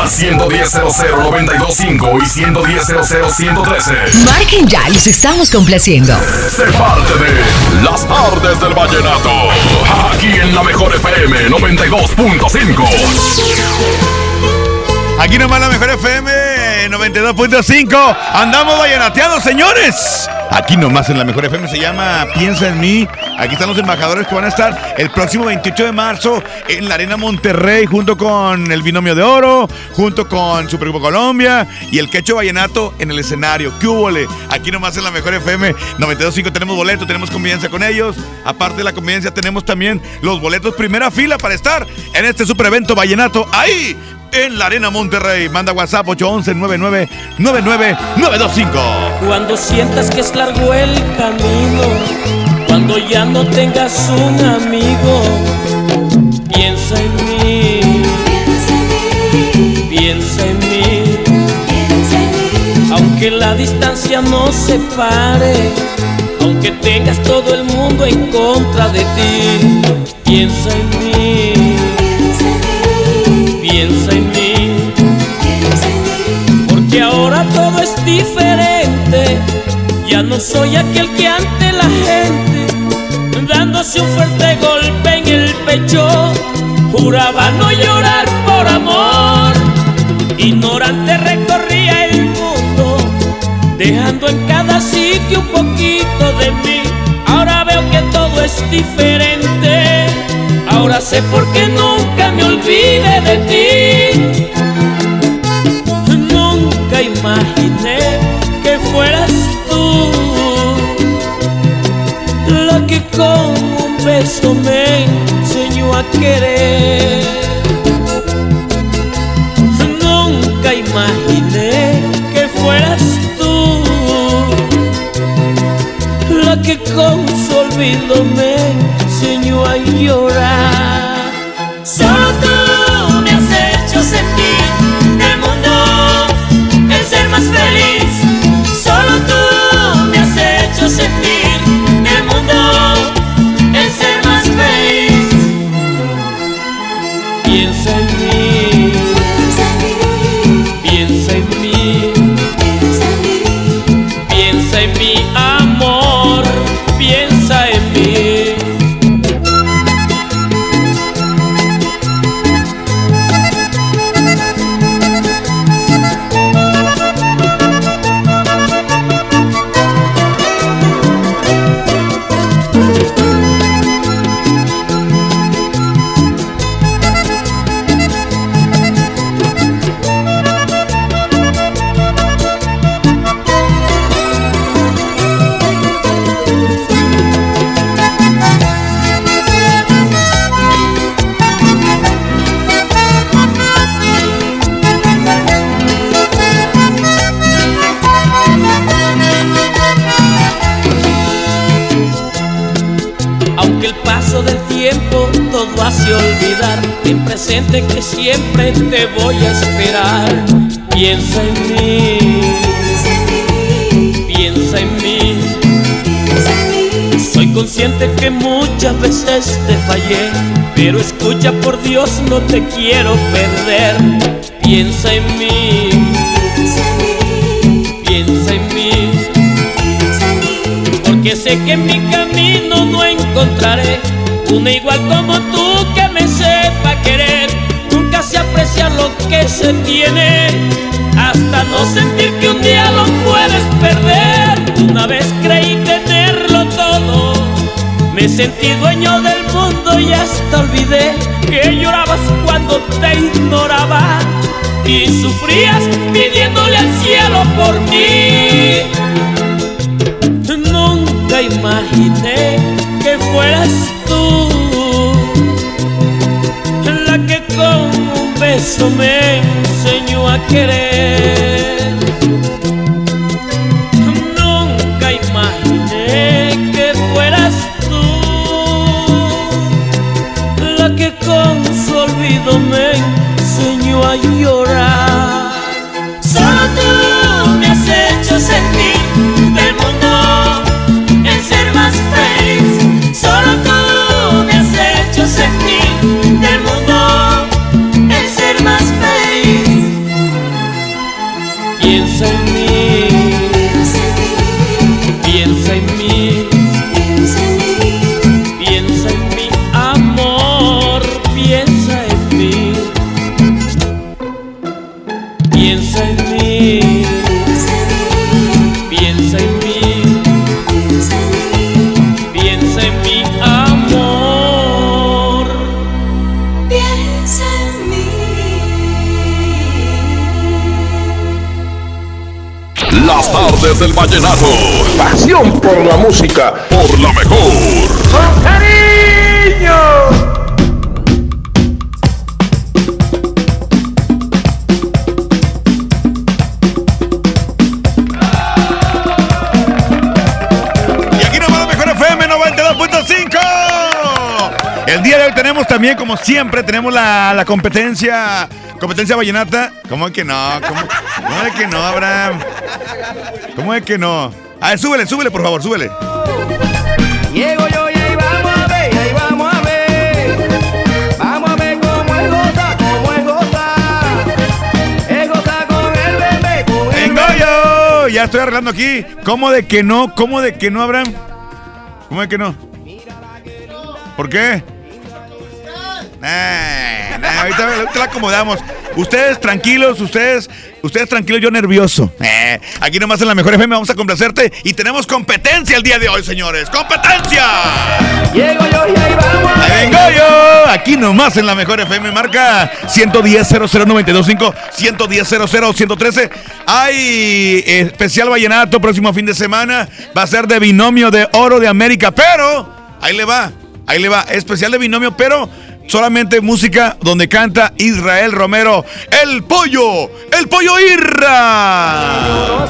Al 110.00.925 y 110.00.113. Marquen ya, los estamos complaciendo. Se parte de Las tardes del vallenato. Aquí en la mejor FM 92.5. Aquí nomás la mejor FM 92.5. Andamos vallenateados, señores. Aquí nomás en la mejor FM se llama Piensa en mí. Aquí están los embajadores que van a estar el próximo 28 de marzo en la Arena Monterrey junto con el Binomio de Oro, junto con Supergrupo Colombia y el Quecho Vallenato en el escenario. ¿Qué hubole? Aquí nomás en la mejor FM 92.5 tenemos boletos, tenemos convivencia con ellos. Aparte de la convivencia tenemos también los boletos primera fila para estar en este super evento Vallenato. Ahí en la Arena Monterrey. Manda WhatsApp 811-999925. Cuando sientas que es largo el camino, cuando ya no tengas un amigo, piensa en mí, piensa en mí, aunque la distancia nos separe, aunque tengas todo el mundo en contra de ti, piensa en mí, no soy aquel que ante la gente, dándose un fuerte golpe en el pecho, juraba no llorar por amor, ignorante recorría el mundo, dejando en cada sitio un poquito de mí, ahora veo que todo es diferente, ahora sé por qué nunca me olvide de ti. Nunca imaginé que fueras con un beso me enseñó a querer. Nunca imaginé que fueras tú la que con su olvido me enseñó a llorar. Presente que siempre te voy a esperar. Piensa en mí, piensa en mí. Soy consciente que muchas veces te fallé, pero escucha por Dios, no te quiero perder. Piensa en mí, piensa en mí. Porque sé que en mi camino no encontraré una igual como tú que lo que se tiene, hasta no sentir que un día lo puedes perder. Una vez creí tenerlo todo, me sentí dueño del mundo y hasta olvidé que llorabas cuando te ignoraba y sufrías pidiéndole al cielo por mí. Nunca imaginé que fueras eso me enseñó a querer. Nunca imaginé que fueras tú la que con su olvido me enseñó a llorar. Solo tú me has hecho sentir. Del vallenato. Pasión por la música. Por la mejor. Y aquí nomás la mejor FM 92.5. El día de hoy tenemos también, como siempre, tenemos la, la competencia. Competencia vallenata. ¿Cómo es que no? ¿Cómo, cómo es que no, Abraham? ¿Cómo es que no? A ver, súbele, súbele, por favor, súbele. Llego yo y ahí vamos a ver, ahí vamos a ver. Vamos a ver cómo es goza, cómo es goza. Es goza con el bebé, con el ¡Vengo yo! Ya estoy arreglando aquí. ¿Cómo de que no? ¿Cómo de que no, Abraham? ¿Cómo de que no? ¿Por qué? Nah, nah, ahorita, ahorita la acomodamos. Ustedes tranquilos, ustedes, ustedes tranquilos, yo nervioso. Eh, aquí nomás en la mejor FM vamos a complacerte y tenemos competencia el día de hoy, señores. ¡Competencia! Llego yo y ahí vamos Ahí vengo yo, aquí nomás en la mejor FM, marca 110 00925 110 113 Hay eh, especial vallenato próximo fin de semana, va a ser de binomio de oro de América, pero ahí le va, ahí le va, especial de binomio, pero solamente música donde canta Israel Romero, el pollo, el pollo Irra.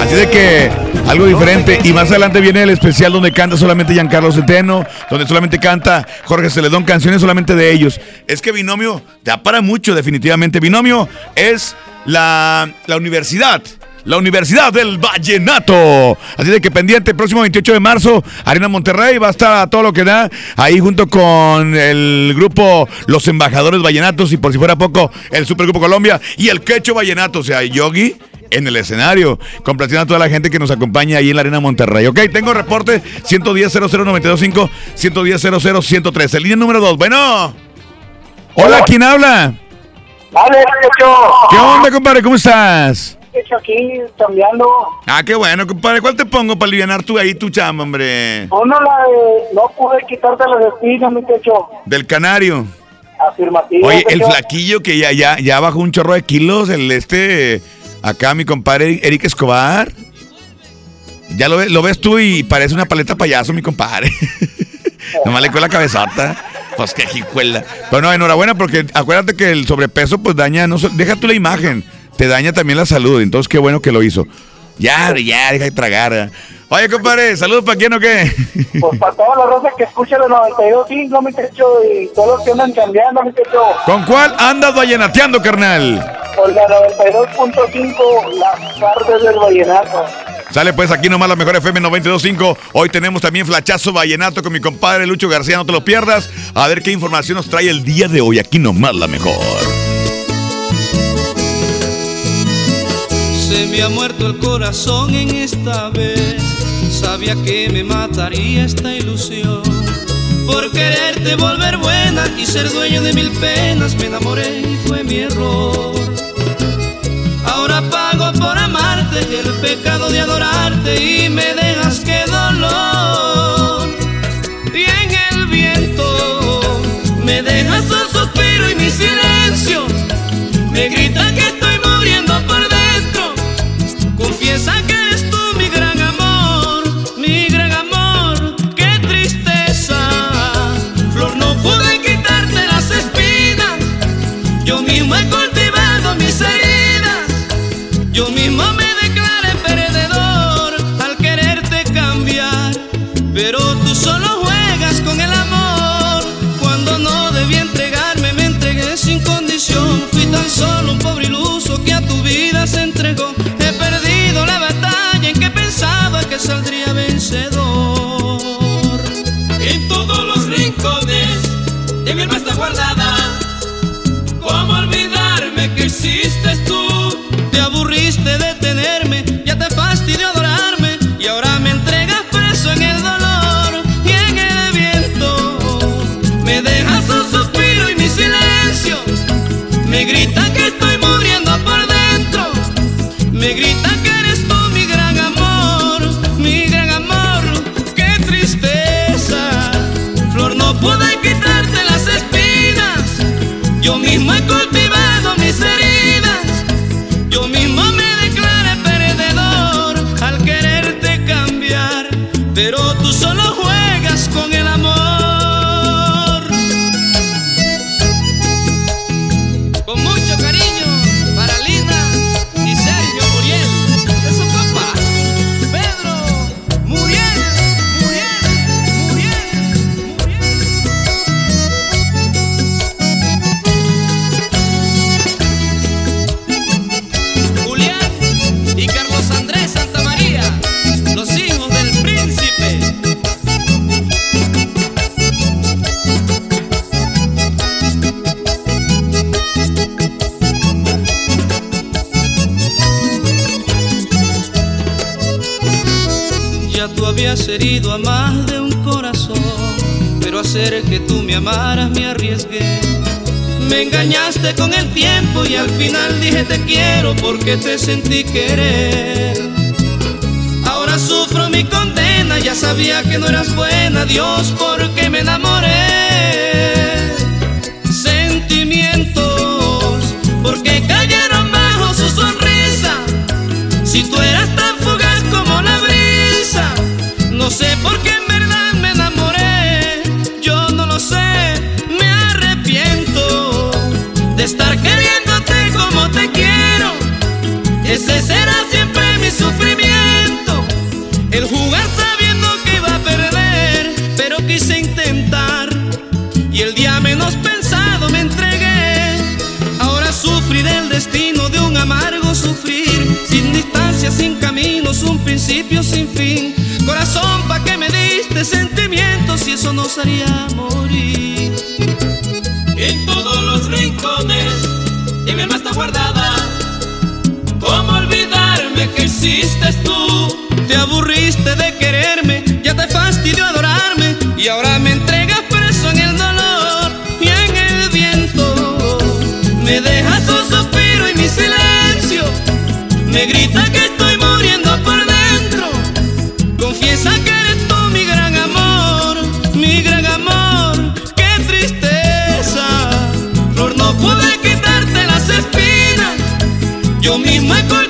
Así de que algo diferente. Y más adelante viene el especial donde canta solamente Giancarlo Centeno, donde solamente canta Jorge Celedón, canciones solamente de ellos. Es que Binomio te para mucho, definitivamente. Binomio es la, la universidad. La Universidad del Vallenato. Así de que pendiente, próximo 28 de marzo, Arena Monterrey, va a estar a todo lo que da, ahí junto con el grupo Los Embajadores Vallenatos y por si fuera poco, el Supergrupo Colombia y el Quecho Vallenato, o sea, Yogi en el escenario, complaciendo a toda la gente que nos acompaña ahí en la Arena Monterrey. Ok, tengo reporte 110 00925 110 113 Línea número 2. Bueno. Hola, ¿quién habla? Vale, ¿Qué onda, compadre? ¿Cómo estás? Hecho aquí cambiando. Ah, qué bueno, compadre. ¿Cuál te pongo para aliviar tú ahí tu chamba, hombre? Uno la de no pude quitarte las espinas, mi techo. Del canario. Afirmativo. Oye, el techo. flaquillo que ya, ya, ya bajó un chorro de kilos, el este, acá mi compadre Eric Escobar. Ya lo, lo ves tú y parece una paleta payaso, mi compadre. Nomás le cuela la cabezota. Pues qué jicuela. Pero no, enhorabuena porque acuérdate que el sobrepeso pues daña, no deja tú la imagen, te daña también la salud. Entonces qué bueno que lo hizo. Ya, ya, deja de tragar. Oye, compadre, ¿saludos para quién o qué? Pues para toda la raza que escucha los 92.5, mi techo, y todos los que andan cambiando, mi techo. ¿Con cuál andas vallenateando, carnal? Por la 92.5, las tardes del vallenato. Sale pues aquí nomás la mejor FM 92.5. Hoy tenemos también flachazo vallenato con mi compadre Lucho García, no te lo pierdas. A ver qué información nos trae el día de hoy. Aquí nomás la mejor. Se me ha muerto el corazón en esta vez. Sabía que me mataría esta ilusión. Por quererte volver buena y ser dueño de mil penas, me enamoré y fue mi error. Ahora pago por amarte el pecado de adorarte y me dejas que dolor. Y en el viento me dejas un suspiro y mi silencio mismo he cultivado mis heridas. Yo mismo me declaré perdedor al quererte cambiar. Pero tú solo juegas con el amor. Cuando no debí entregarme, me entregué sin condición. Fui tan solo un pobre iluso que a tu vida se entregó. He perdido la batalla en que pensaba que saldría vencedor. En todos los rincones de mi alma está guardada. Yo mismo he cultivado que tú me amaras me arriesgué. Me engañaste con el tiempo y al final dije te quiero porque te sentí querer. Ahora sufro mi condena, ya sabía que no eras buena, Dios, porque me enamoré. Sentimientos, sufrimiento. El jugar sabiendo que iba a perder, pero quise intentar. Y el día menos pensado me entregué. Ahora sufriré el destino de un amargo sufrir. Sin distancia, sin caminos, un principio sin fin. Corazón, ¿pa' qué me diste sentimientos y eso nos haría morir? En todos los rincones de mi alma está guardada. ¿Cómo olvidarme que hiciste tú? Te aburriste de quererme, ya te fastidió adorarme y ahora me entregas preso en el dolor y en el viento. Me dejas un suspiro y mi silencio me grita que estoy muriendo por dentro. Confiesa que eres tú mi gran amor, mi gran amor. Qué tristeza, flor no pude quitarte las espinas. Yo mismo he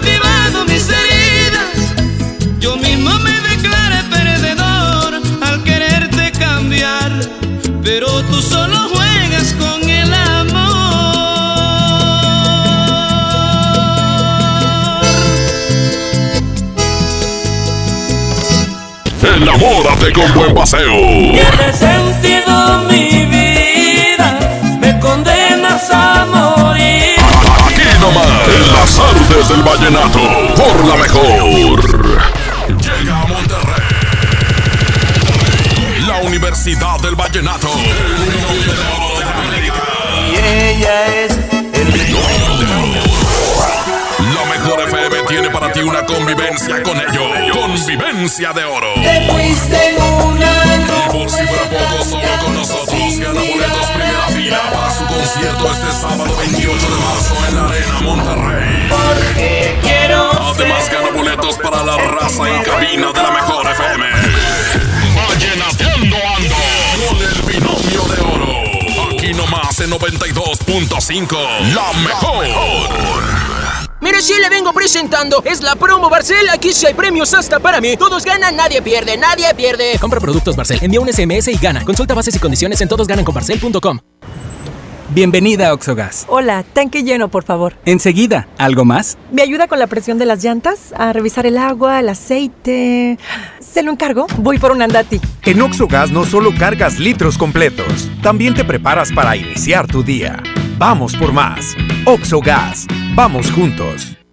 Enamórate con buen paseo. Tiene sentido mi vida, me condenas a morir. Aquí nomás, en las artes del vallenato, por la mejor. Llega a Monterrey. La Universidad del Vallenato. Y ella es tiene para ti una convivencia con ellos. Convivencia de oro. Te fuiste en una Y por si fuera poco, solo con nosotros gana boletos primera fila para su concierto este sábado 28 de marzo en la Arena Monterrey. porque quiero Además gana boletos para la raza en cabina de la mejor FM. Vallenateando ando con el binomio de oro. Aquí nomás en 92.5. La mejor. Mire, si le vengo presentando, es la promo Barcel. Aquí sí hay premios hasta para mí. Todos ganan, nadie pierde, nadie pierde. Compra productos Barcel, envía un SMS y gana. Consulta bases y condiciones en todosgananconbarcel.com. Bienvenida a Oxogas. Hola, tanque lleno, por favor. Enseguida, ¿algo más? ¿Me ayuda con la presión de las llantas? A revisar el agua, el aceite. ¿Se lo encargo? Voy por un andati. En Oxogas no solo cargas litros completos, también te preparas para iniciar tu día. Vamos por más. Oxogas. Vamos juntos.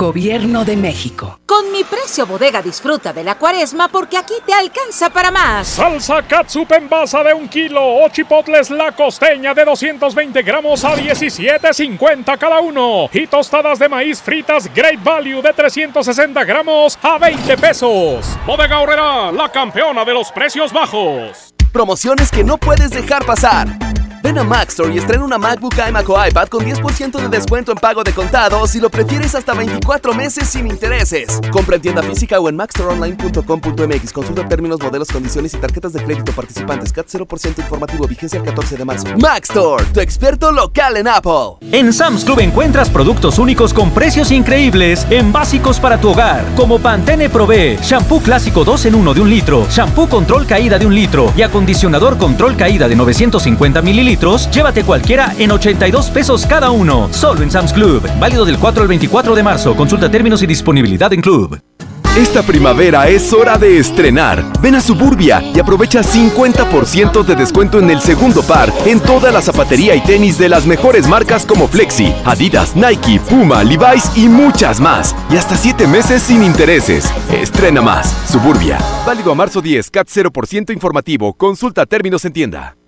Gobierno de México. Con mi precio bodega disfruta de la cuaresma porque aquí te alcanza para más. Salsa catsup en basa de un kilo o chipotles la costeña de 220 gramos a 17.50 cada uno. Y tostadas de maíz fritas Great Value de 360 gramos a 20 pesos. Bodega Horrera, la campeona de los precios bajos. Promociones que no puedes dejar pasar. Ven a Mac Store y estrena una MacBook iMac o iPad con 10% de descuento en pago de contado si lo prefieres hasta 24 meses sin intereses. Compra en tienda física o en macstoreonline.com.mx. Consulta términos, modelos, condiciones y tarjetas de crédito participantes. CAT 0% informativo. Vigencia el 14 de marzo. Mac Store, tu experto local en Apple. En Sam's Club encuentras productos únicos con precios increíbles en básicos para tu hogar, como Pantene Pro B, shampoo clásico 2 en 1 de un litro, shampoo control caída de un litro y acondicionador control caída de 950 mililitros llévate cualquiera en 82 pesos cada uno. Solo en Sam's Club. Válido del 4 al 24 de marzo. Consulta términos y disponibilidad en Club. Esta primavera es hora de estrenar. Ven a Suburbia y aprovecha 50% de descuento en el segundo par en toda la zapatería y tenis de las mejores marcas como Flexi, Adidas, Nike, Puma, Levi's y muchas más. Y hasta 7 meses sin intereses. Estrena más. Suburbia. Válido a marzo 10, CAT 0% informativo. Consulta términos en tienda.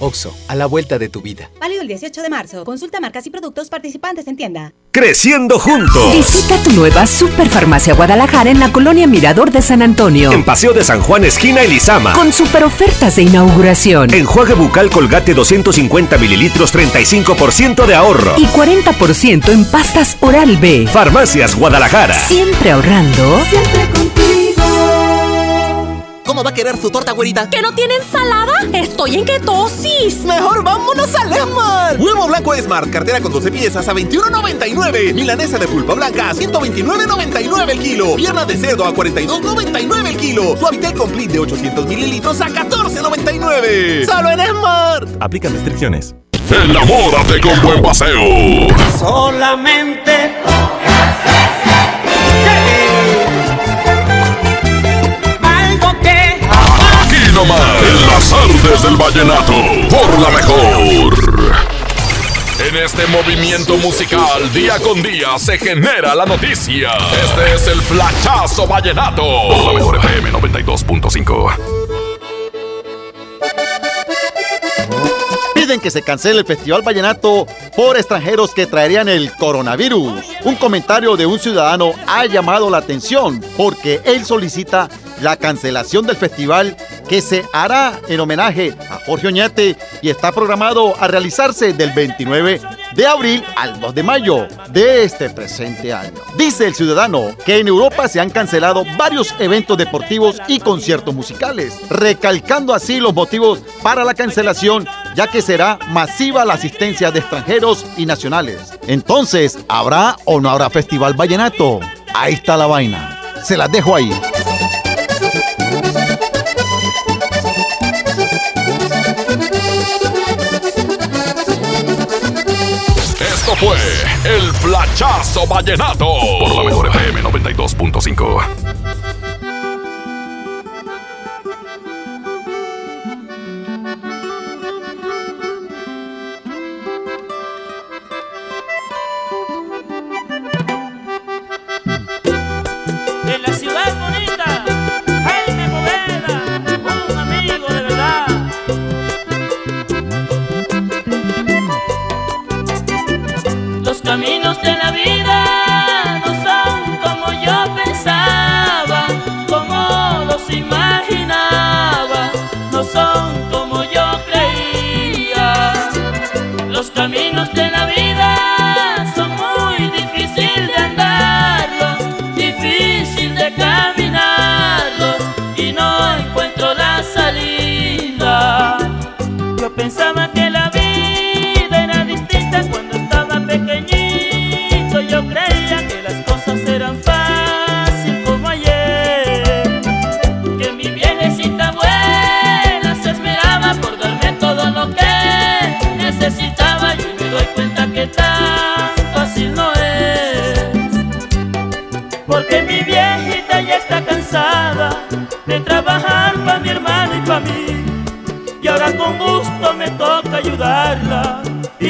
Oxo, a la vuelta de tu vida. Válido el 18 de marzo. Consulta marcas y productos participantes en tienda. Creciendo juntos. Visita tu nueva Superfarmacia Guadalajara en la colonia Mirador de San Antonio. En Paseo de San Juan, esquina Elizama. Con super ofertas de inauguración. Enjuague bucal Colgate 250 mililitros, 35% de ahorro. Y 40% en pastas Oral B. Farmacias Guadalajara. Siempre ahorrando. Siempre contigo. ¿Cómo va a querer su torta, güerita? ¿Que no tiene ensalada? Estoy en ketosis. Mejor vámonos al Esmar. Huevo blanco Smart, cartera con 12 piezas a 21.99. Milanesa de pulpa blanca a 129.99 el kilo. Pierna de cerdo a 42.99 el kilo. Suavitel Complete de 800 mililitros a 14.99. Solo en Smart. Aplican restricciones. Enamórate con buen paseo. Solamente en las artes del vallenato, por la mejor. En este movimiento musical, día con día, se genera la noticia. Este es el flachazo vallenato. Por la mejor FM 92.5. Piden que se cancele el Festival Vallenato por extranjeros que traerían el coronavirus. Un comentario de un ciudadano ha llamado la atención porque él solicita la cancelación del festival que se hará en homenaje a Jorge Oñate y está programado a realizarse del 29 de abril al 2 de mayo de este presente año. Dice el ciudadano que en Europa se han cancelado varios eventos deportivos y conciertos musicales, recalcando así los motivos para la cancelación ya que será masiva la asistencia de extranjeros y nacionales. Entonces, ¿habrá o no habrá festival vallenato? Ahí está la vaina. Se las dejo ahí. Fue el flachazo vallenato. Por la mejor FM 92.5. caminos de la vida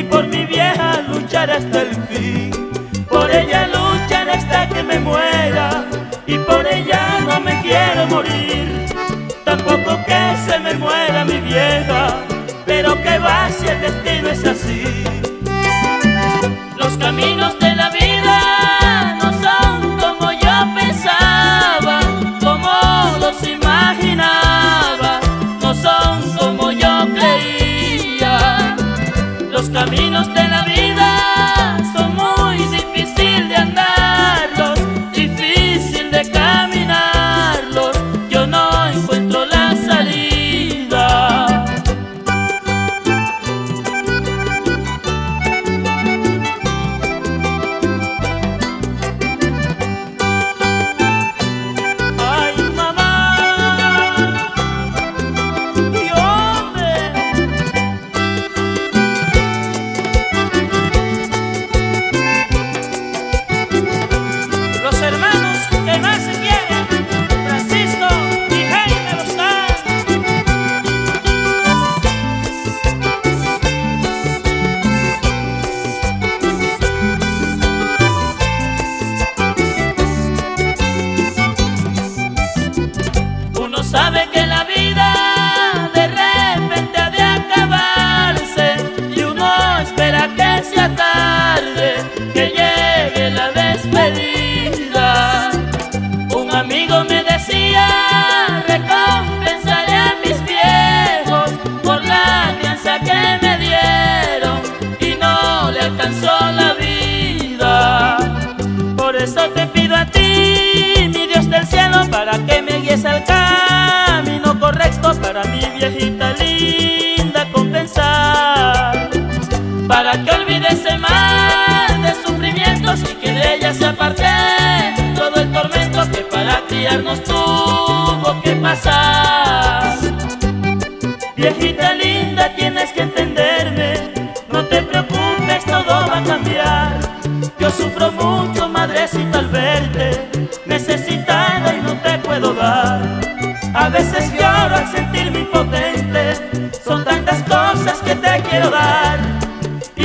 por mi vieja luchar hasta el fin. Por ella lucharé hasta que me muera y por ella no me quiero morir.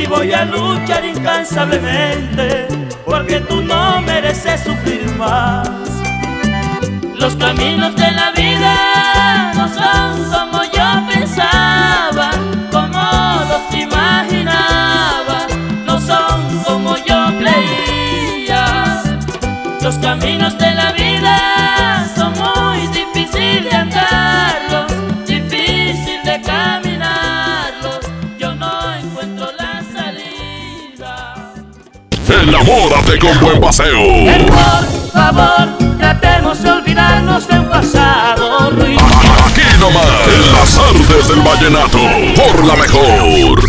Y voy a luchar incansablemente, porque tú no mereces sufrir más. Los caminos de la vida no son como yo pensaba, como los imaginaba, no son como yo creía. Los caminos de la vida son muy difíciles de andarlos, Enamórate con buen paseo. Por favor, tratemos de olvidarnos de un pasado ruin. Aquí nomás, en las artes del vallenato, por la mejor.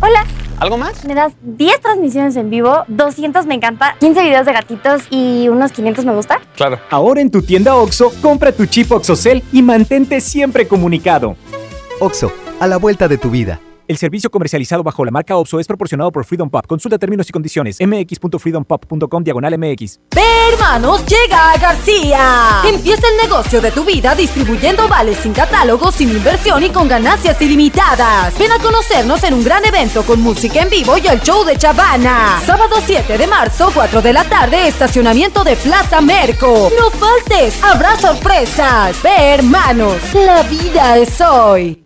Hola. ¿Algo más? Me das 10 transmisiones en vivo, 200 me encanta, 15 videos de gatitos y unos 500 me gusta. Claro. Ahora en tu tienda OXO, compra tu chip OXOCEL y mantente siempre comunicado. OXO, a la vuelta de tu vida. El servicio comercializado bajo la marca OPSO es proporcionado por Freedom Pop. Consulta términos y condiciones. mx.freedompop.com diagonal mx. Hermanos, llega a García. Empieza el negocio de tu vida distribuyendo vales sin catálogo, sin inversión y con ganancias ilimitadas. Ven a conocernos en un gran evento con música en vivo y el show de Chavana. Sábado 7 de marzo, 4 de la tarde, estacionamiento de Plaza Merco. No faltes, habrá sorpresas. Ve, hermanos, la vida es hoy.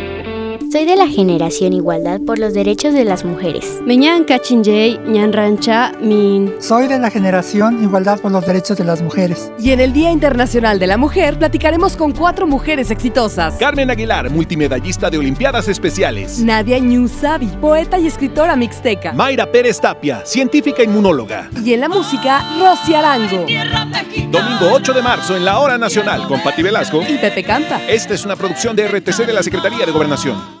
Soy de la generación Igualdad por los Derechos de las Mujeres. Meñan Kachinjay, Ñan Rancha, Min. Soy de la generación Igualdad por los Derechos de las Mujeres. Y en el Día Internacional de la Mujer platicaremos con cuatro mujeres exitosas. Carmen Aguilar, multimedallista de Olimpiadas Especiales. Nadia Ñusabi, poeta y escritora mixteca. Mayra Pérez Tapia, científica inmunóloga. Y en la música, Rosy Arango. Domingo 8 de marzo en la Hora Nacional con Pati Velasco y Pepe Campa. Esta es una producción de RTC de la Secretaría de Gobernación.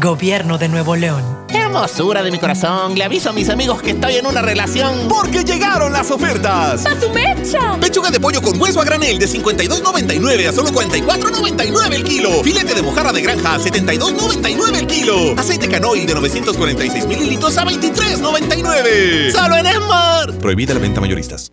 Gobierno de Nuevo León. Hermosura de mi corazón, le aviso a mis amigos que estoy en una relación. Porque llegaron las ofertas. ¡A su mecha! Pechuga de pollo con hueso a granel de 52.99 a solo 44.99 el kilo. Filete de mojarra de granja a 72.99 el kilo. Aceite canoil de 946 mililitros a 23.99. Solo en Esmar. Prohibida la venta mayoristas.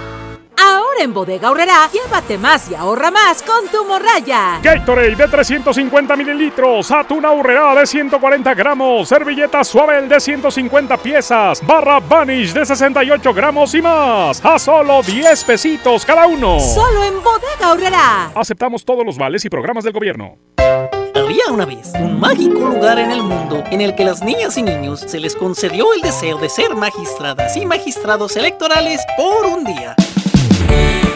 Ahora en Bodega Aurrera, llévate más y ahorra más con tu morraya. Gatorade de 350 mililitros, atún Aurrera de 140 gramos, servilleta suave de 150 piezas, barra Vanish de 68 gramos y más. A solo 10 pesitos cada uno. Solo en Bodega Aurrera. Aceptamos todos los vales y programas del gobierno. Había una vez un mágico lugar en el mundo en el que las niñas y niños se les concedió el deseo de ser magistradas y magistrados electorales por un día.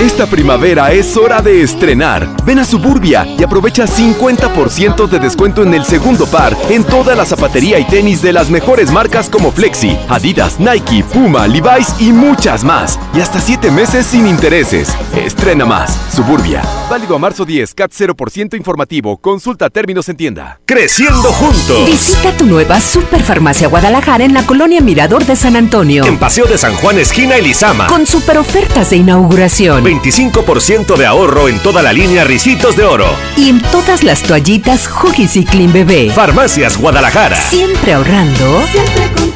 Esta primavera es hora de estrenar. Ven a Suburbia y aprovecha 50% de descuento en el segundo par en toda la zapatería y tenis de las mejores marcas como Flexi, Adidas, Nike, Puma, Levi's y muchas más. Y hasta 7 meses sin intereses. Estrena más. Suburbia. Válido a marzo 10, CAT 0% informativo. Consulta términos en tienda. Creciendo juntos. Visita tu nueva Superfarmacia Guadalajara en la colonia Mirador de San Antonio. En Paseo de San Juan, esquina Elizama. Con super ofertas de inauguración. 25% de ahorro en toda la línea Ricitos de Oro. Y en todas las toallitas Huggies y Clean Bebé. Farmacias Guadalajara. Siempre ahorrando. Siempre contigo.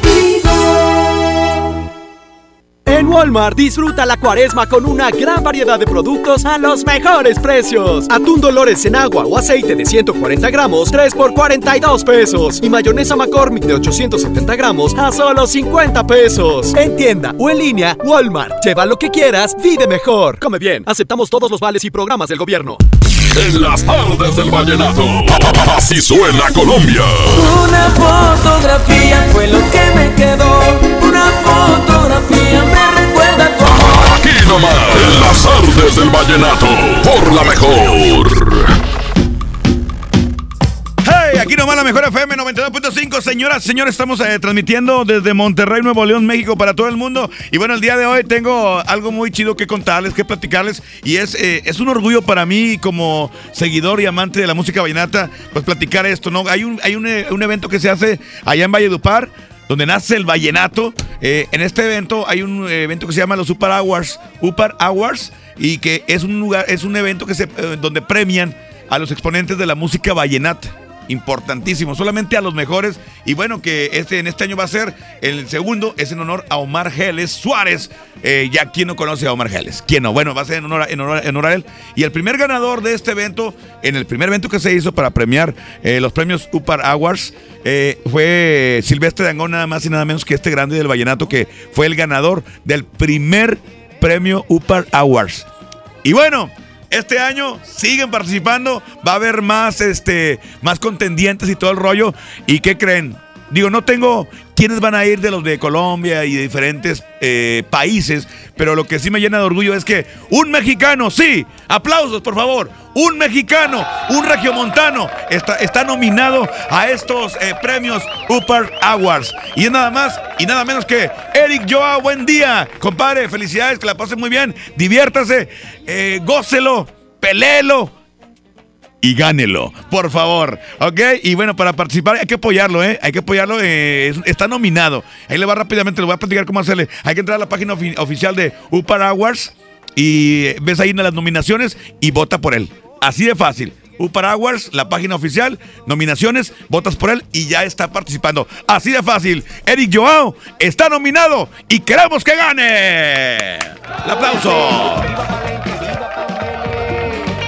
En Walmart disfruta la cuaresma con una gran variedad de productos a los mejores precios. Atún Dolores en agua o aceite de 140 gramos, 3 por 42 pesos. Y mayonesa McCormick de 870 gramos a solo 50 pesos. En tienda o en línea, Walmart. Lleva lo que quieras, vive mejor. Come bien, aceptamos todos los vales y programas del gobierno. En las tardes del vallenato, así suena Colombia. Una fotografía fue lo que me quedó. Una fotografía me recuerda como. Aquí nomás, en las tardes del vallenato, por la mejor. Aquí nomás la mejor FM 92.5. Señoras, señores, estamos eh, transmitiendo desde Monterrey, Nuevo León, México para todo el mundo. Y bueno, el día de hoy tengo algo muy chido que contarles, que platicarles. Y es, eh, es un orgullo para mí como seguidor y amante de la música vallenata, pues platicar esto, ¿no? Hay un, hay un, eh, un evento que se hace allá en Valledupar donde nace el vallenato. En este evento hay un evento que se llama los Upar Awards, Upar Awards, y que es un lugar, es un evento que se, donde premian a los exponentes de la música vallenata. Importantísimo, solamente a los mejores. Y bueno, que este en este año va a ser el segundo, es en honor a Omar Geles Suárez. Eh, ya, ¿quién no conoce a Omar Geles? ¿Quién no? Bueno, va a ser en honor, a, en, honor, en honor a él. Y el primer ganador de este evento, en el primer evento que se hizo para premiar eh, los premios UPAR Awards, eh, fue Silvestre Dangón, nada más y nada menos que este grande del Vallenato, que fue el ganador del primer premio UPAR Awards. Y bueno, este año siguen participando, va a haber más, este, más contendientes y todo el rollo. ¿Y qué creen? Digo, no tengo quiénes van a ir de los de Colombia y de diferentes eh, países, pero lo que sí me llena de orgullo es que un mexicano, sí, aplausos por favor, un mexicano, un regiomontano, está, está nominado a estos eh, premios Upper Awards. Y es nada más y nada menos que Eric Joa, buen día, compadre, felicidades, que la pasen muy bien, diviértase, eh, gócelo, pelelo y gánelo, por favor, ¿ok? Y bueno, para participar hay que apoyarlo, ¿eh? Hay que apoyarlo, eh, es- está nominado. Ahí le va rápidamente, le voy a platicar cómo hacerle. Hay que entrar a la página ofi- oficial de Upar Awards y ves ahí las nominaciones y vota por él. Así de fácil. Upar Awards, la página oficial, nominaciones, votas por él y ya está participando. Así de fácil. Eric Joao está nominado y queremos que gane. El aplauso.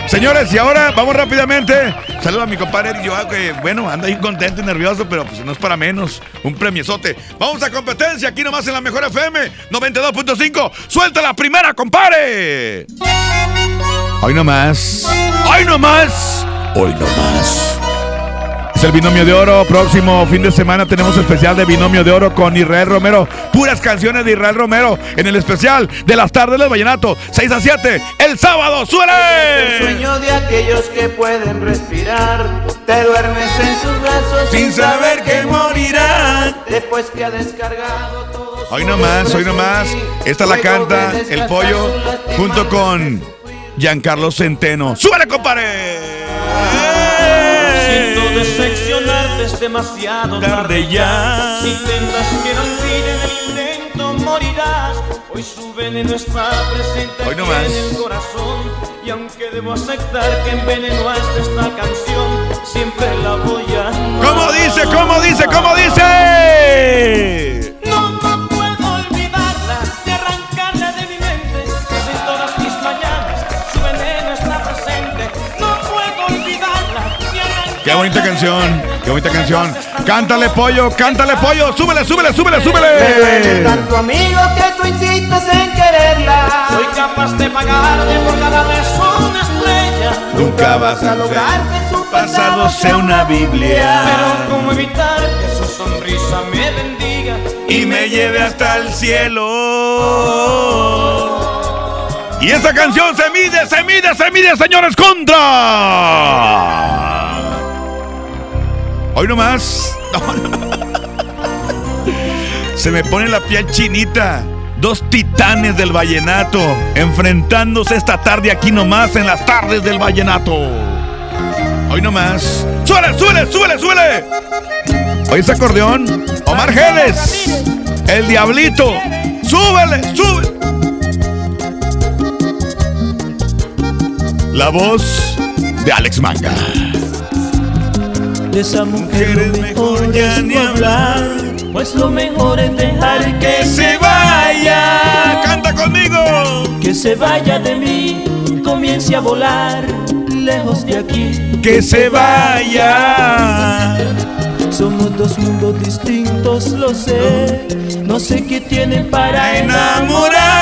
Señores, y ahora vamos rápidamente. Saludo a mi compadre Eric Joao, que bueno, anda ahí contento y nervioso, pero pues no es para menos. Un premiesote. Vamos a competencia aquí nomás en la mejor FM 92.5. Suelta la primera, compadre. Hoy nomás. Hoy nomás. Hoy nomás. Es el binomio de oro. Próximo fin de semana tenemos especial de binomio de oro con Israel Romero. Puras canciones de Israel Romero en el especial de las tardes del Vallenato. 6 a 7. El sábado. El ¡Suele! sueño de aquellos que pueden respirar. Te duermes en sus brazos Sin saber que morirán. Después que ha descargado todo. Hoy nomás, hoy nomás. Esta la canta el pollo junto con Giancarlo Centeno. ¡Súbele, compadre! Siento decepcionarte es demasiado Tarde ya. Si intentas que no olvide en el intento morirás. Hoy su veneno está presente Hoy aquí no más. en el corazón. Y aunque debo aceptar que envenenó hasta esta canción, siempre bonita canción, qué bonita canción. Cántale, pollo, cántale, pollo. Súbele, súbele, súbele, Me súbele. duele tanto amigo que tú insistes en quererla. Soy capaz de pagarte por cada vez una estrella. Nunca vas a lograr que su pasado sea una Biblia. Pero cómo evitar que su sonrisa me bendiga y me lleve hasta el cielo. Y esta canción se mide, se mide, se mide, señores, contra. Hoy nomás. Se me pone la piel chinita. Dos titanes del vallenato enfrentándose esta tarde aquí nomás en las tardes del vallenato. Hoy nomás. ¡Súbele, súbele, súbele, súbele! Hoy es acordeón. Omar Geles. El diablito. ¡Súbele, súbele! La voz de Alex Manga. De esa mujer lo mejor ya ni hablar. Pues lo mejor es dejar que se vaya. Canta conmigo. Que se vaya de mí, comience a volar lejos de aquí. Que se vaya. Somos dos mundos distintos, lo sé. No sé qué tiene para enamorarme.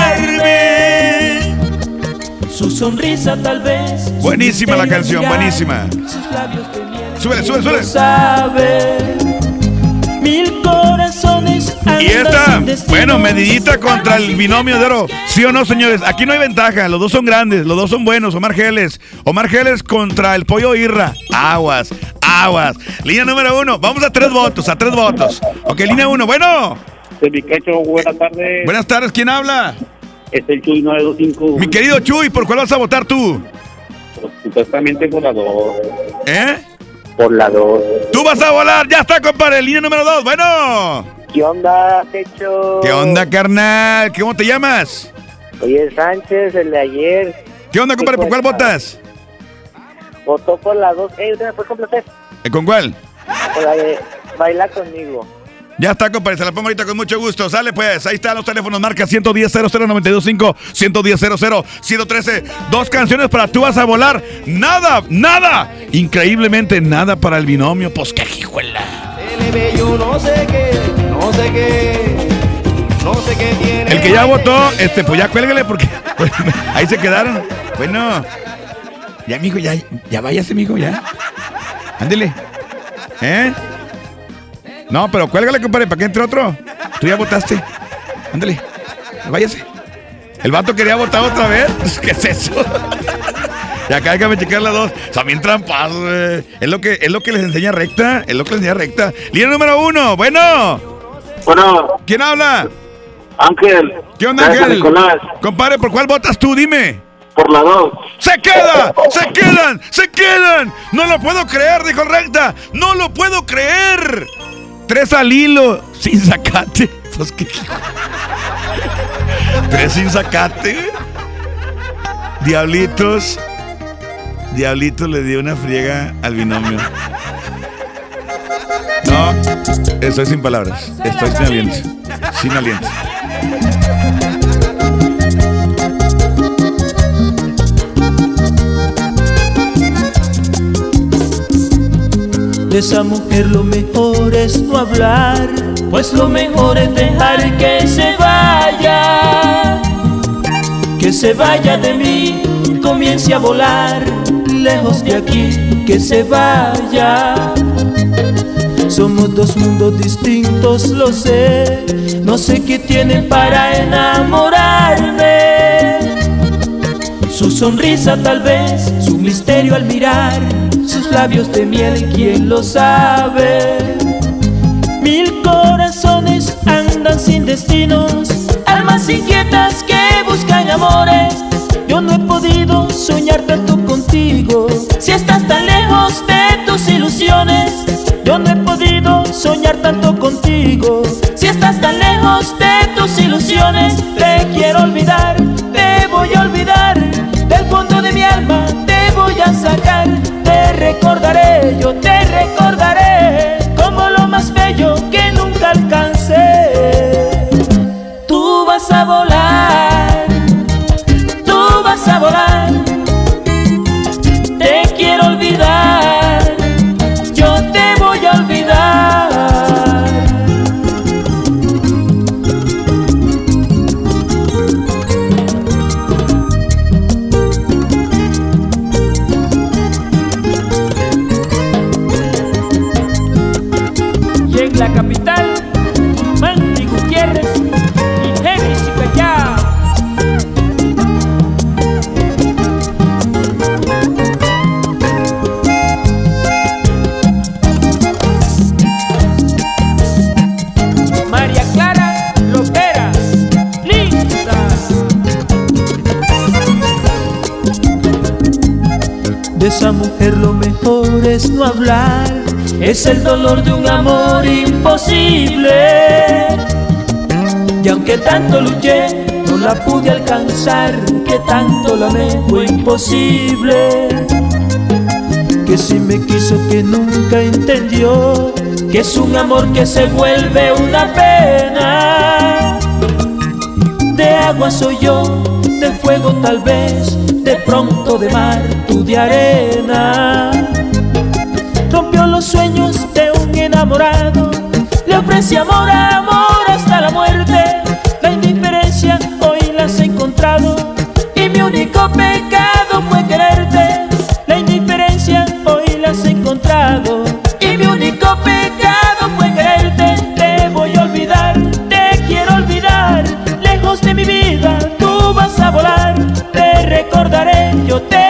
Su sonrisa tal vez. Buenísima la canción, mirar, buenísima. Sus labios. Súbele, súbele, súbele. Sabe. Mil corazones. Y esta, bueno, medidita contra el binomio de oro. ¿Sí o no, señores? Aquí no hay ventaja. Los dos son grandes, los dos son buenos. Omar Geles. Omar Geles contra el pollo Irra. Aguas, aguas. Línea número uno. Vamos a tres votos, a tres votos. Ok, línea uno. Bueno. De mi quecho, buenas tardes. Buenas tardes, ¿quién habla? Es el Chuy 925. Mi querido Chuy, ¿por cuál vas a votar tú? Supuestamente por la 2. ¿Eh? Por la 2. Tú vas a volar, ya está, compadre. Línea número dos. Bueno. ¿Qué onda, Techo? ¿Qué onda, carnal? ¿Cómo te llamas? Oye, Sánchez, el de ayer. ¿Qué onda, compadre? ¿Por cuál votas? Votó por la 2. Eh, ¿usted me puede complacer? Eh, ¿Con cuál? Con la de Baila conmigo. Ya está, compadre, se la pongo ahorita con mucho gusto. Sale pues, ahí están los teléfonos, marca 110 00925 110 113 Dos canciones para Tú vas a volar. Nada, nada. Increíblemente nada para el binomio. Pues qué hijuela. Yo no sé qué, no sé qué, no sé qué tiene. El que ya votó, este, pues ya cuélguele porque ahí se quedaron. Bueno, ya, mijo, ya, ya váyase, mijo, ya. Ándele. ¿Eh? No, pero cuélgale, compadre, para que entre otro. Tú ya votaste. Ándale, váyase. El vato quería votar otra vez. ¿Qué es eso? Y acá déjame checar las dos. Bien trampas, güey. Es lo que, es lo que les enseña recta. Es lo que les enseña recta. Línea número uno. Bueno. Bueno. ¿Quién habla? Ángel. ¿Qué onda, Ángel? Nicolás. Compadre, ¿por cuál votas tú? Dime. Por la dos. ¡Se queda! ¡Se quedan! ¡Se quedan! ¡No lo puedo creer! Dijo recta. ¡No lo puedo creer! Tres al hilo. Sin sacate. Pues, ¿qué? Tres sin sacate. Diablitos. Diablitos le dio una friega al binomio. No, estoy sin palabras. Estoy sin aliento. Sin aliento. De esa mujer lo mejor es no hablar, pues lo mejor es dejar que se vaya, que se vaya de mí, comience a volar, lejos de aquí, que se vaya. Somos dos mundos distintos, lo sé, no sé qué tiene para enamorarme. Su sonrisa tal vez, su misterio al mirar, sus labios de miel, quién lo sabe. Mil corazones andan sin destinos, almas inquietas que buscan amores. Yo no he podido soñar tanto contigo, si estás tan lejos de tus ilusiones. Yo no he podido soñar tanto contigo, si estás tan lejos de tus ilusiones. Te quiero olvidar, es el dolor de un amor imposible. Y aunque tanto luché, no la pude alcanzar, que tanto la amé fue imposible. Que si me quiso que nunca entendió, que es un amor que se vuelve una pena. De agua soy yo, de fuego tal vez, de pronto de mar, tú de arena. Rompió los sueños enamorado, le ofrece amor, amor hasta la muerte. La indiferencia hoy la has encontrado y mi único pecado fue quererte. La indiferencia hoy la has encontrado y mi único pecado fue quererte. Te voy a olvidar, te quiero olvidar, lejos de mi vida tú vas a volar. Te recordaré, yo te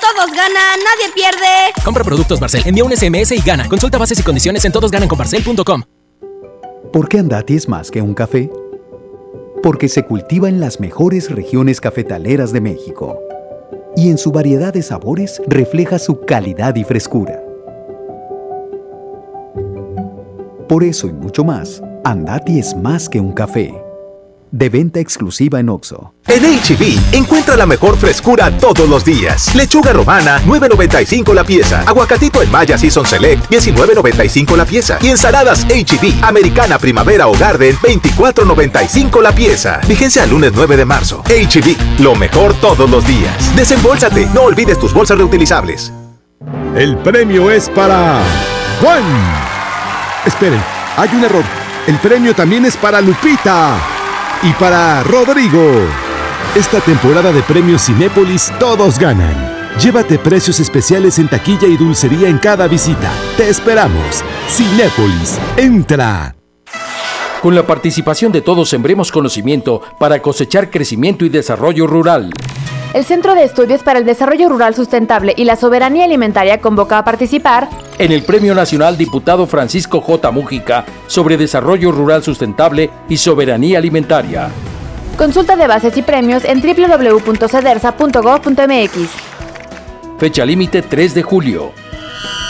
todos ganan, nadie pierde. Compra productos Barcel, envía un SMS y gana. Consulta bases y condiciones en todosgananconbarcel.com. ¿Por qué Andati es más que un café? Porque se cultiva en las mejores regiones cafetaleras de México. Y en su variedad de sabores refleja su calidad y frescura. Por eso y mucho más, Andati es más que un café. De venta exclusiva en Oxo. En HB, encuentra la mejor frescura todos los días. Lechuga romana, 9.95 la pieza. Aguacatito en Maya Season Select, 19.95 la pieza. Y ensaladas HB, americana, primavera o garden, 24.95 la pieza. Vigencia el lunes 9 de marzo. HB, lo mejor todos los días. Desembolsate, no olvides tus bolsas reutilizables. El premio es para Juan. Esperen, hay un error. El premio también es para Lupita y para Rodrigo. Esta temporada de premios Cinépolis todos ganan. Llévate precios especiales en taquilla y dulcería en cada visita. Te esperamos. Cinépolis, entra. Con la participación de todos sembremos conocimiento para cosechar crecimiento y desarrollo rural. El Centro de Estudios para el Desarrollo Rural Sustentable y la Soberanía Alimentaria convoca a participar en el Premio Nacional Diputado Francisco J. Mújica sobre Desarrollo Rural Sustentable y Soberanía Alimentaria. Consulta de bases y premios en www.cedersa.gov.mx. Fecha límite 3 de julio.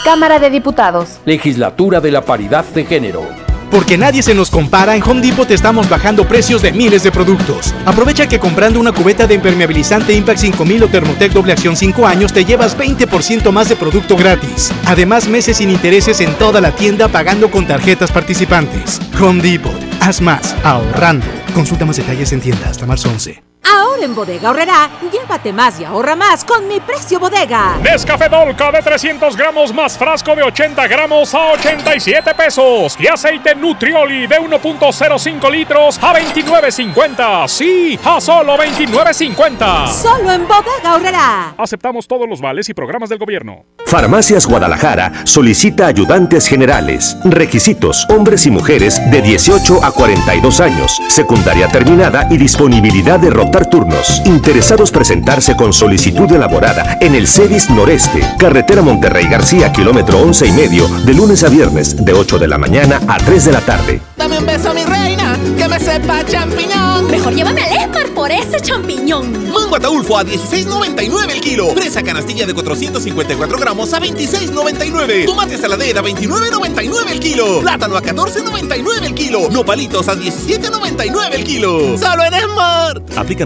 Cámara de Diputados. Legislatura de la Paridad de Género. Porque nadie se nos compara, en Home Depot estamos bajando precios de miles de productos. Aprovecha que comprando una cubeta de impermeabilizante Impact 5000 o Thermotec doble acción 5 años te llevas 20% más de producto gratis. Además, meses sin intereses en toda la tienda pagando con tarjetas participantes. Home Depot. Haz más, ahorrando. Consulta más detalles en tienda hasta marzo 11. Ahora en Bodega Horrera, llévate más y ahorra más con mi precio bodega. Nescafé Dolca de 300 gramos más frasco de 80 gramos a 87 pesos. Y aceite Nutrioli de 1.05 litros a 29.50. Sí, a solo 29.50. Solo en Bodega Horrera. Aceptamos todos los vales y programas del gobierno. Farmacias Guadalajara solicita ayudantes generales. Requisitos: hombres y mujeres de 18 a 42 años, secundaria terminada y disponibilidad de turnos. Interesados presentarse con solicitud elaborada en el CEDIS Noreste, carretera Monterrey García, kilómetro 11 y medio, de lunes a viernes, de 8 de la mañana a 3 de la tarde. Dame un beso, mi reina, que me sepa champiñón. Mejor llévame al Esmar por ese champiñón. Mango ataulfo a 16.99 el kilo. Fresa canastilla de 454 gramos a 26.99. Tomate saladera a 29.99 el kilo. Plátano a 14.99 el kilo. Nopalitos a 17.99 el kilo. Solo en Smart. Aplican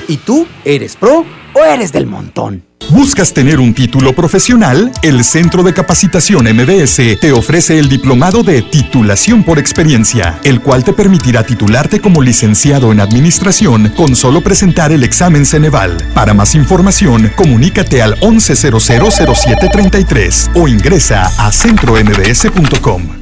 ¿Y tú eres pro o eres del montón? ¿Buscas tener un título profesional? El Centro de Capacitación MBS te ofrece el diplomado de titulación por experiencia, el cual te permitirá titularte como licenciado en administración con solo presentar el examen Ceneval. Para más información, comunícate al 11000733 o ingresa a centrombs.com.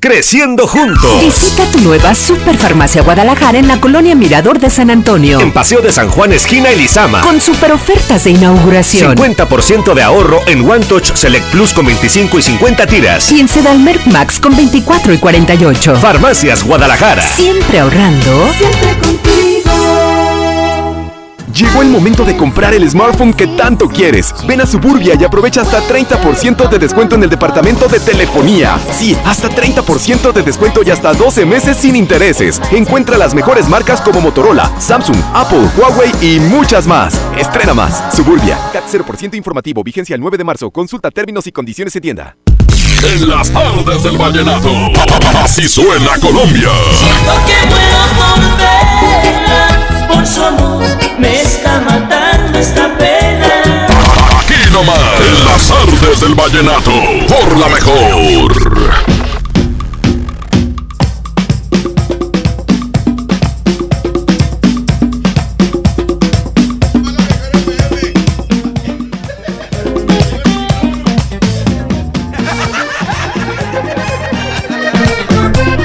Creciendo juntos. Visita tu nueva Superfarmacia Guadalajara en la colonia Mirador de San Antonio. En Paseo de San Juan, esquina Elizama. Con super ofertas de inauguración. 50% de ahorro en One Touch Select Plus con 25 y 50 tiras. Y en Sedalmerc Max con 24 y 48. Farmacias Guadalajara. Siempre ahorrando. Siempre contigo. Llegó el momento de comprar el smartphone que tanto quieres. Ven a Suburbia y aprovecha hasta 30% de descuento en el departamento de telefonía. Sí, hasta 30% de descuento y hasta 12 meses sin intereses. Encuentra las mejores marcas como Motorola, Samsung, Apple, Huawei y muchas más. Estrena más. Suburbia. CAT 0% informativo. Vigencia el 9 de marzo. Consulta términos y condiciones en tienda. En las tardes del vallenato. Así suena Colombia. Siento que muero por verla, por su amor me está matando esta pena. Aquí nomás. En las tardes del vallenato. Por la mejor.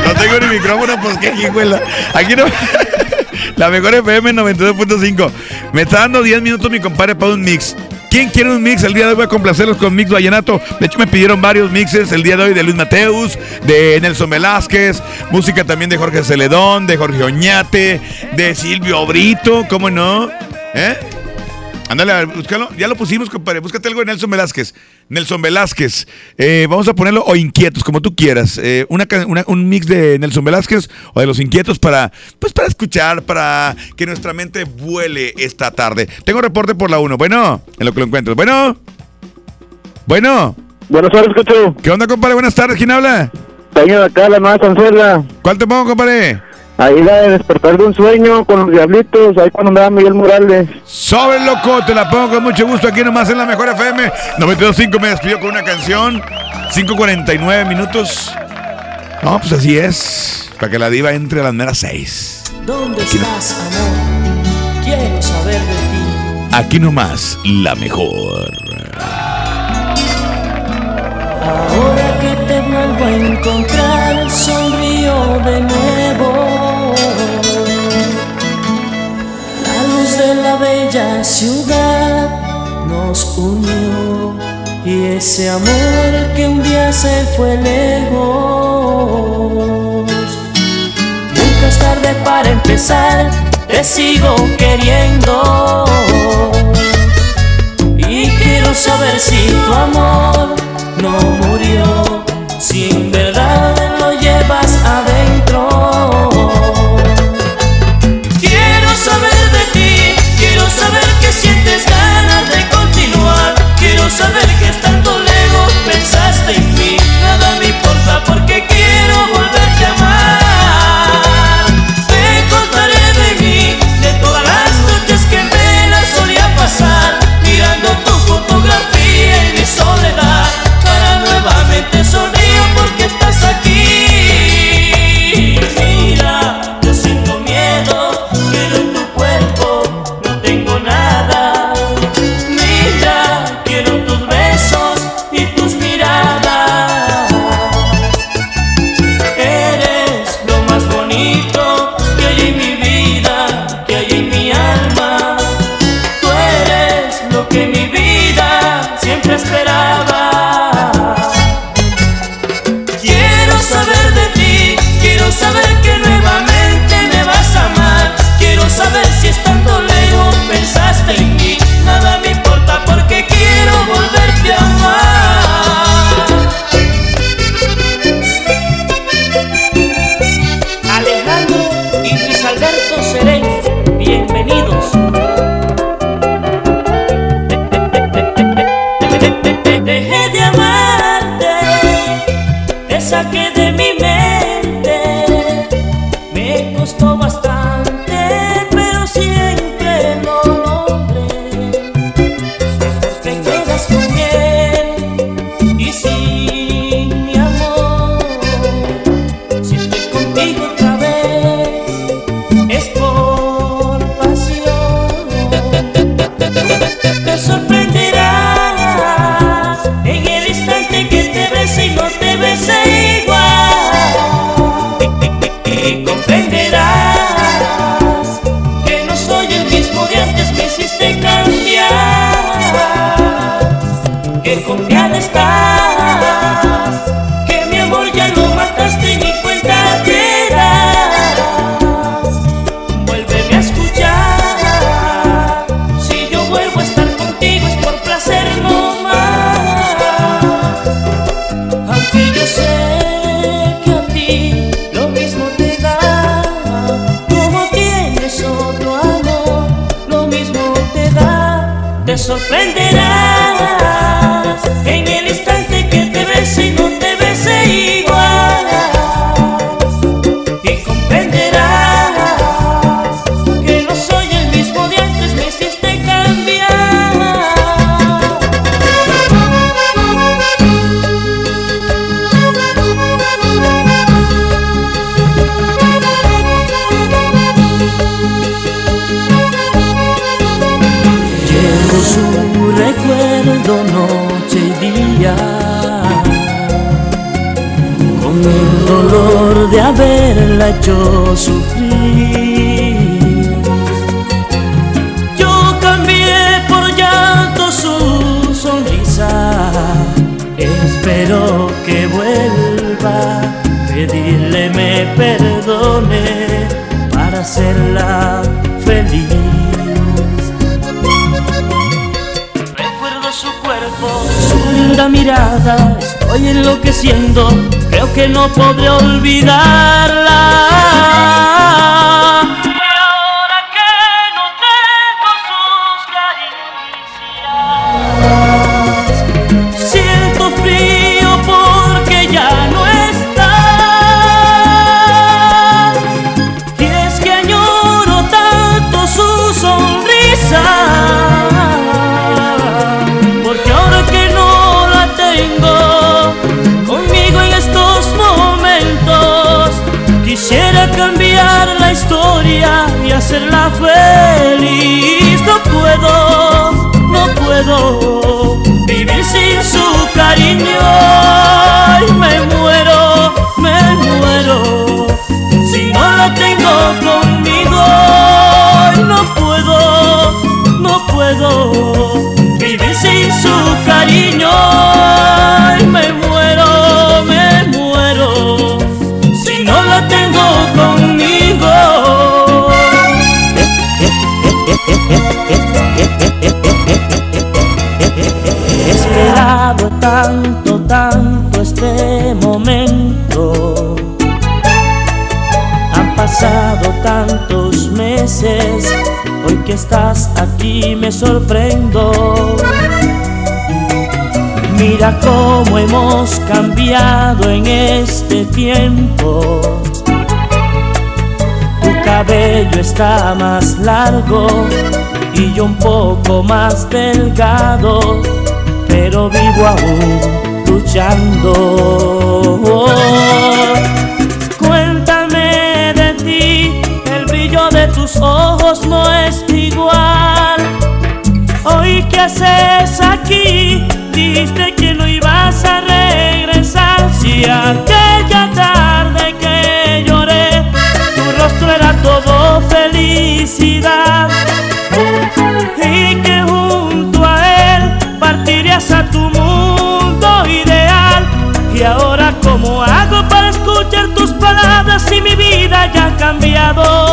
No tengo ni micrófono, pues que aquí, güey. la- Aquí no. La mejor FM 92.5. Me está dando 10 minutos mi compadre para un mix. ¿Quién quiere un mix? El día de hoy voy a complacerlos con Mix Vallenato. De hecho, me pidieron varios mixes el día de hoy de Luis Mateus, de Nelson Velázquez, música también de Jorge Celedón, de Jorge Oñate, de Silvio Brito, ¿cómo no? ¿Eh? Ándale, a ver, búscalo. Ya lo pusimos, compadre. Búscate algo de Nelson Velázquez. Nelson Velázquez. Eh, vamos a ponerlo o Inquietos, como tú quieras. Eh, una, un mix de Nelson Velázquez o de Los Inquietos para, pues, para escuchar, para que nuestra mente vuele esta tarde. Tengo reporte por la 1. Bueno, en lo que lo encuentro. Bueno. Bueno. Buenas tardes, escucho. ¿Qué onda, compadre? Buenas tardes. ¿Quién habla? Peña de acá, la nueva Sancela. ¿Cuál te pongo, compadre? Ahí la de despertar de un sueño con los diablitos, ahí cuando andaba Miguel Morales. Sobre loco, te la pongo con mucho gusto aquí nomás en la mejor FM. 92.5 me despidió con una canción. 5.49 minutos. No, pues así es. Para que la diva entre a las meras 6. ¿Dónde estás, amor? Quiero saber de ti. Aquí nomás, la mejor. Ahora que te vuelvo a encontrar, sonrío de nuevo. De la bella ciudad nos unió. Y ese amor que un día se fue lejos. Nunca es tarde para empezar, te sigo queriendo. Y quiero saber si tu amor no murió, si en verdad da, haberla hecho sufrir. Yo cambié por llanto su sonrisa, espero que vuelva, pedirle me perdone para hacerla feliz. Recuerdo su cuerpo, su linda mirada, estoy enloqueciendo, creo que no podré olvidarla. Cambiar la historia y hacerla feliz. No puedo, no puedo vivir sin su cariño. Ay, me muero, me muero si no la tengo conmigo. No puedo, no puedo vivir sin su cariño. Ay, me muero, me tanto, tanto este momento. Han pasado tantos meses, hoy que estás aquí me sorprendo. Mira cómo hemos cambiado en este tiempo. Tu cabello está más largo y yo un poco más delgado, pero vivo aún luchando. Cuéntame de ti, el brillo de tus ojos no es igual. Hoy qué haces aquí, dijiste que no ibas a regresar. Si aquella tarde que lloré, tu rostro era todo felicidad. Y que tu mundo ideal. Y ahora, ¿cómo hago para escuchar tus palabras si mi vida ya ha cambiado?